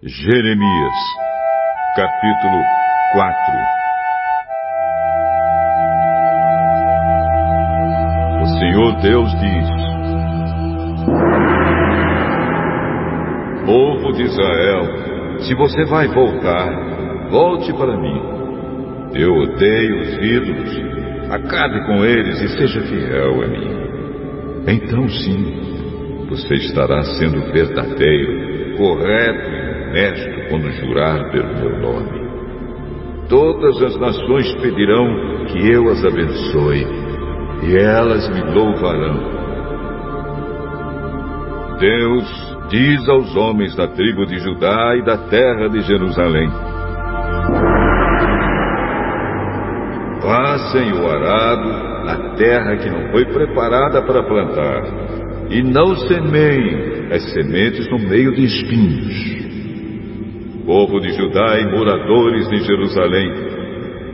Jeremias, capítulo 4 O Senhor Deus diz: Povo de Israel, se você vai voltar, volte para mim. Eu odeio os ídolos, acabe com eles e seja fiel a mim. Então sim, você estará sendo verdadeiro, correto e honesto quando jurar pelo meu nome. Todas as nações pedirão que eu as abençoe, e elas me louvarão. Deus diz aos homens da tribo de Judá e da terra de Jerusalém: Passem o arado na terra que não foi preparada para plantar, e não semeiem as sementes no meio de espinhos povo de Judá e moradores de Jerusalém,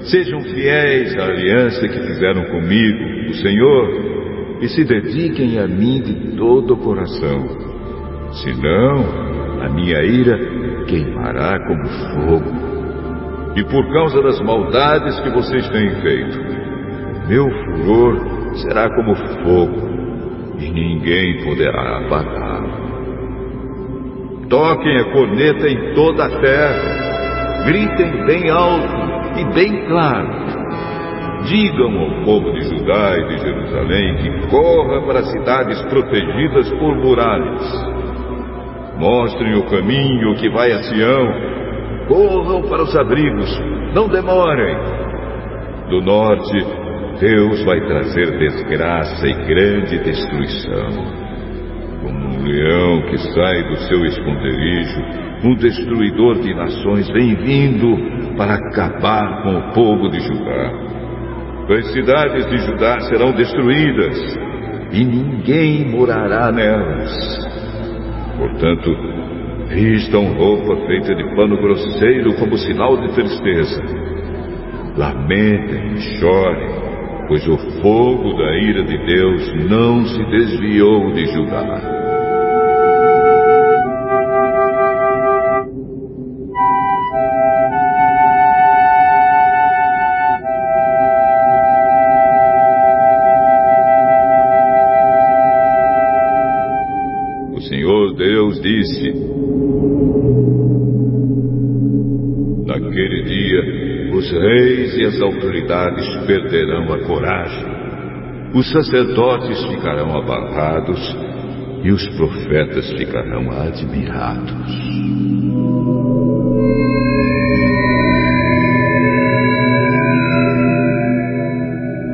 sejam fiéis à aliança que fizeram comigo, o Senhor, e se dediquem a mim de todo o coração. Senão, a minha ira queimará como fogo. E por causa das maldades que vocês têm feito, meu furor será como fogo, e ninguém poderá apagá-lo. Toquem a corneta em toda a terra. Gritem bem alto e bem claro. Digam ao povo de Judá e de Jerusalém que corra para cidades protegidas por muralhas. Mostrem o caminho que vai a Sião. Corram para os abrigos. Não demorem. Do norte, Deus vai trazer desgraça e grande destruição leão que sai do seu esconderijo, um destruidor de nações vem vindo para acabar com o povo de Judá. As cidades de Judá serão destruídas e ninguém morará nelas. Portanto, vistam roupa feita de pano grosseiro como sinal de tristeza. Lamentem e chorem, pois o fogo da ira de Deus não se desviou de Judá. Disse: Naquele dia, os reis e as autoridades perderão a coragem, os sacerdotes ficarão abarrados e os profetas ficarão admirados.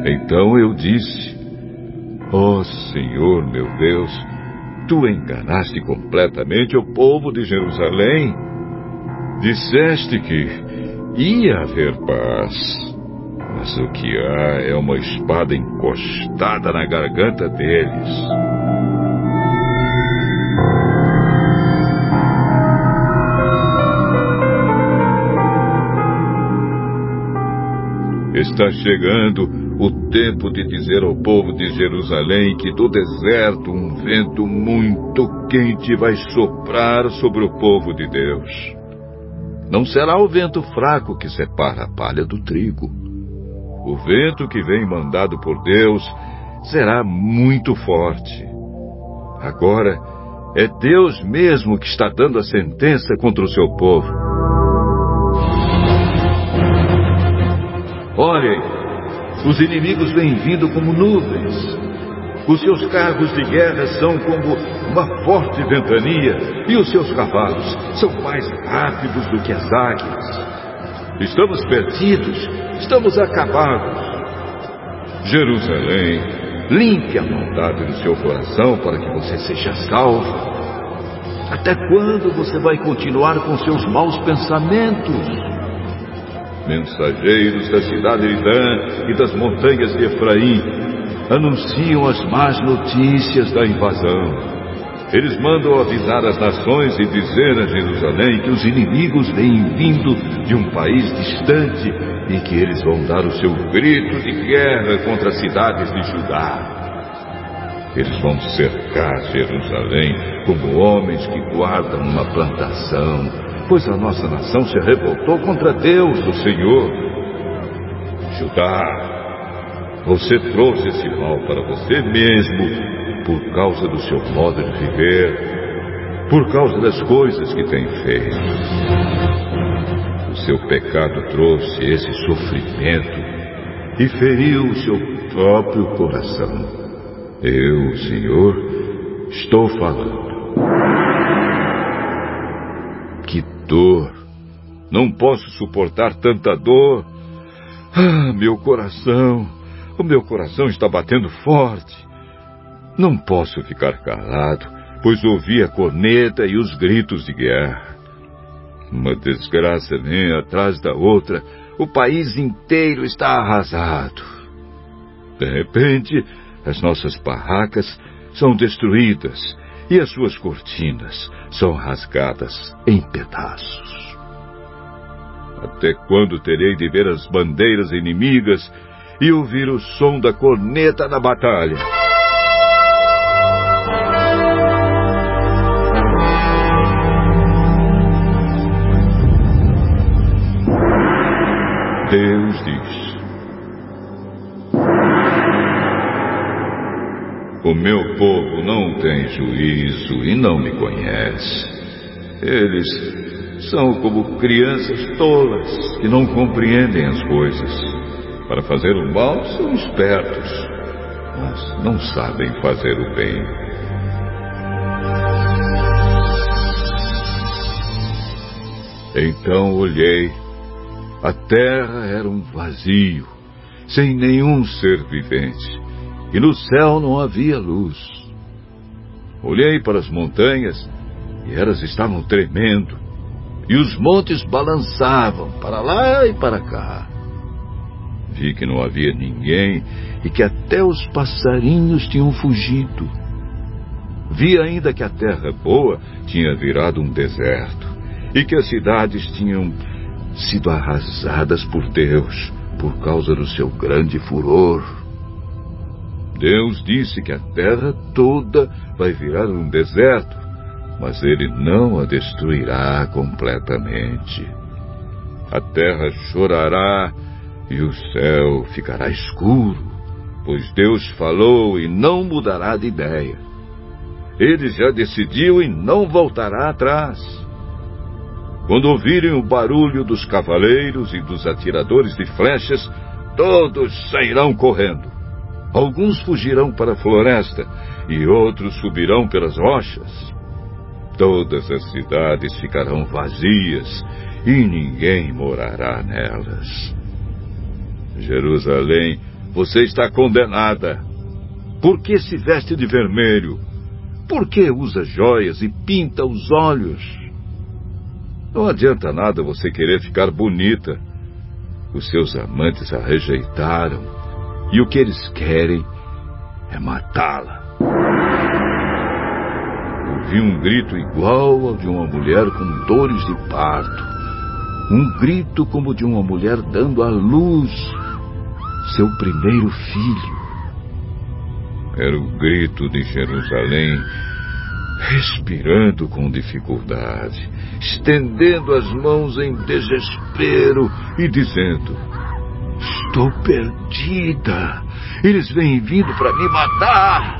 Então eu disse: Ó oh, Senhor meu Deus, tu enganaste completamente o povo de Jerusalém. Disseste que ia haver paz, mas o que há é uma espada encostada na garganta deles. Está chegando o tempo de dizer ao povo de Jerusalém que do deserto um vento muito quente vai soprar sobre o povo de Deus. Não será o vento fraco que separa a palha do trigo. O vento que vem mandado por Deus será muito forte. Agora, é Deus mesmo que está dando a sentença contra o seu povo. Olhem, os inimigos vêm vindo como nuvens. Os seus carros de guerra são como uma forte ventania e os seus cavalos são mais rápidos do que as águias. Estamos perdidos, estamos acabados. Jerusalém, limpe a maldade do seu coração para que você seja salvo. Até quando você vai continuar com seus maus pensamentos? Mensageiros da cidade de Dan e das montanhas de Efraim anunciam as más notícias da invasão. Eles mandam avisar as nações e dizer a Jerusalém que os inimigos vêm vindo de um país distante e que eles vão dar o seu grito de guerra contra as cidades de Judá. Eles vão cercar Jerusalém como homens que guardam uma plantação pois a nossa nação se revoltou contra Deus, o Senhor. Judá, você trouxe esse mal para você mesmo por causa do seu modo de viver, por causa das coisas que tem feito. O seu pecado trouxe esse sofrimento e feriu o seu próprio coração. Eu, Senhor, estou falando. Que dor! Não posso suportar tanta dor. Ah, meu coração! O meu coração está batendo forte. Não posso ficar calado, pois ouvi a corneta e os gritos de guerra. Uma desgraça vem atrás da outra. O país inteiro está arrasado. De repente, as nossas barracas são destruídas e as suas cortinas são rasgadas em pedaços. Até quando terei de ver as bandeiras inimigas e ouvir o som da corneta da batalha? O meu povo não tem juízo e não me conhece. Eles são como crianças tolas que não compreendem as coisas. Para fazer o mal são espertos, mas não sabem fazer o bem. Então olhei, a terra era um vazio, sem nenhum ser vivente e no céu não havia luz. Olhei para as montanhas e elas estavam tremendo, e os montes balançavam para lá e para cá. Vi que não havia ninguém e que até os passarinhos tinham fugido. Vi ainda que a terra boa tinha virado um deserto e que as cidades tinham sido arrasadas por Deus por causa do seu grande furor. Deus disse que a terra toda vai virar um deserto, mas ele não a destruirá completamente. A terra chorará e o céu ficará escuro, pois Deus falou e não mudará de ideia. Ele já decidiu e não voltará atrás. Quando ouvirem o barulho dos cavaleiros e dos atiradores de flechas, todos sairão correndo. Alguns fugirão para a floresta e outros subirão pelas rochas. Todas as cidades ficarão vazias e ninguém morará nelas. Jerusalém, você está condenada. Por que se veste de vermelho? Por que usa joias e pinta os olhos? Não adianta nada você querer ficar bonita. Os seus amantes a rejeitaram e o que eles querem é matá-la. Ouvi um grito igual ao de uma mulher com dores de parto. Um grito como de uma mulher dando à luz seu primeiro filho. Era o grito de Jerusalém, respirando com dificuldade, estendendo as mãos em desespero e dizendo: Estou perdida. Eles vêm vindo para me matar.